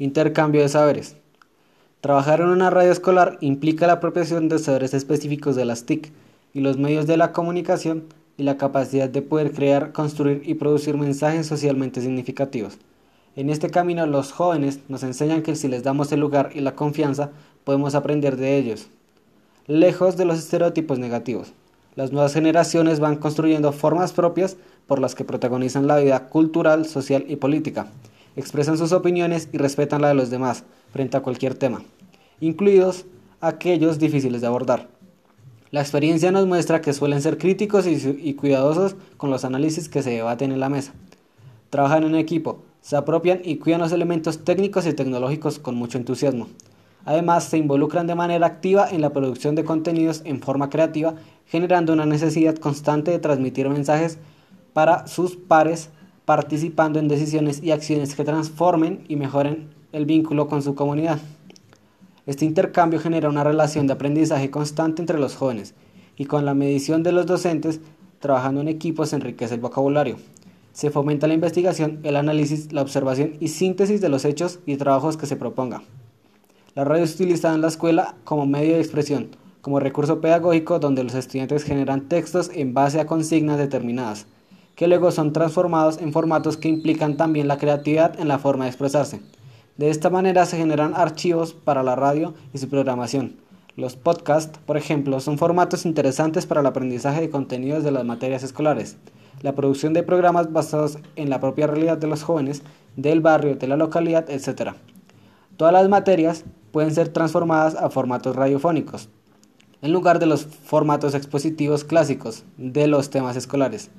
Intercambio de saberes. Trabajar en una radio escolar implica la apropiación de saberes específicos de las TIC y los medios de la comunicación y la capacidad de poder crear, construir y producir mensajes socialmente significativos. En este camino los jóvenes nos enseñan que si les damos el lugar y la confianza, podemos aprender de ellos. Lejos de los estereotipos negativos, las nuevas generaciones van construyendo formas propias por las que protagonizan la vida cultural, social y política, expresan sus opiniones y respetan la de los demás frente a cualquier tema, incluidos aquellos difíciles de abordar. La experiencia nos muestra que suelen ser críticos y, cuidadosos con los análisis que se debaten en la mesa. Trabajan en equipo, se apropian y cuidan los elementos técnicos y tecnológicos con mucho entusiasmo. Además, se involucran de manera activa en la producción de contenidos en forma creativa, generando una necesidad constante de transmitir mensajes para sus pares, participando en decisiones y acciones que transformen y mejoren el vínculo con su comunidad. Este intercambio genera una relación de aprendizaje constante entre los jóvenes y con la medición de los docentes, trabajando en equipos se enriquece el vocabulario. Se fomenta la investigación, el análisis, la observación y síntesis de los hechos y trabajos que se proponga. La radio es utilizada en la escuela como medio de expresión, como recurso pedagógico donde los estudiantes generan textos en base a consignas determinadas, que luego son transformados en formatos que implican también la creatividad en la forma de expresarse. De esta manera se generan archivos para la radio y su programación. Los podcasts, por ejemplo, son formatos interesantes para el aprendizaje de contenidos de las materias escolares, la producción de programas basados en la propia realidad de los jóvenes, del barrio, de la localidad, etc. Todas las materias pueden ser transformadas a formatos radiofónicos, en lugar de los formatos expositivos clásicos de los temas escolares.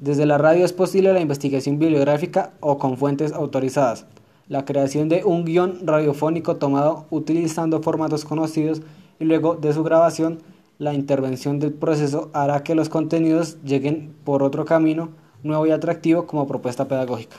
Desde la radio es posible la investigación bibliográfica o con fuentes autorizadas la creación de un guion radiofónico tomado utilizando formatos conocidos y luego de su grabación, la intervención del proceso hará que los contenidos lleguen por otro camino nuevo y atractivo como propuesta pedagógica.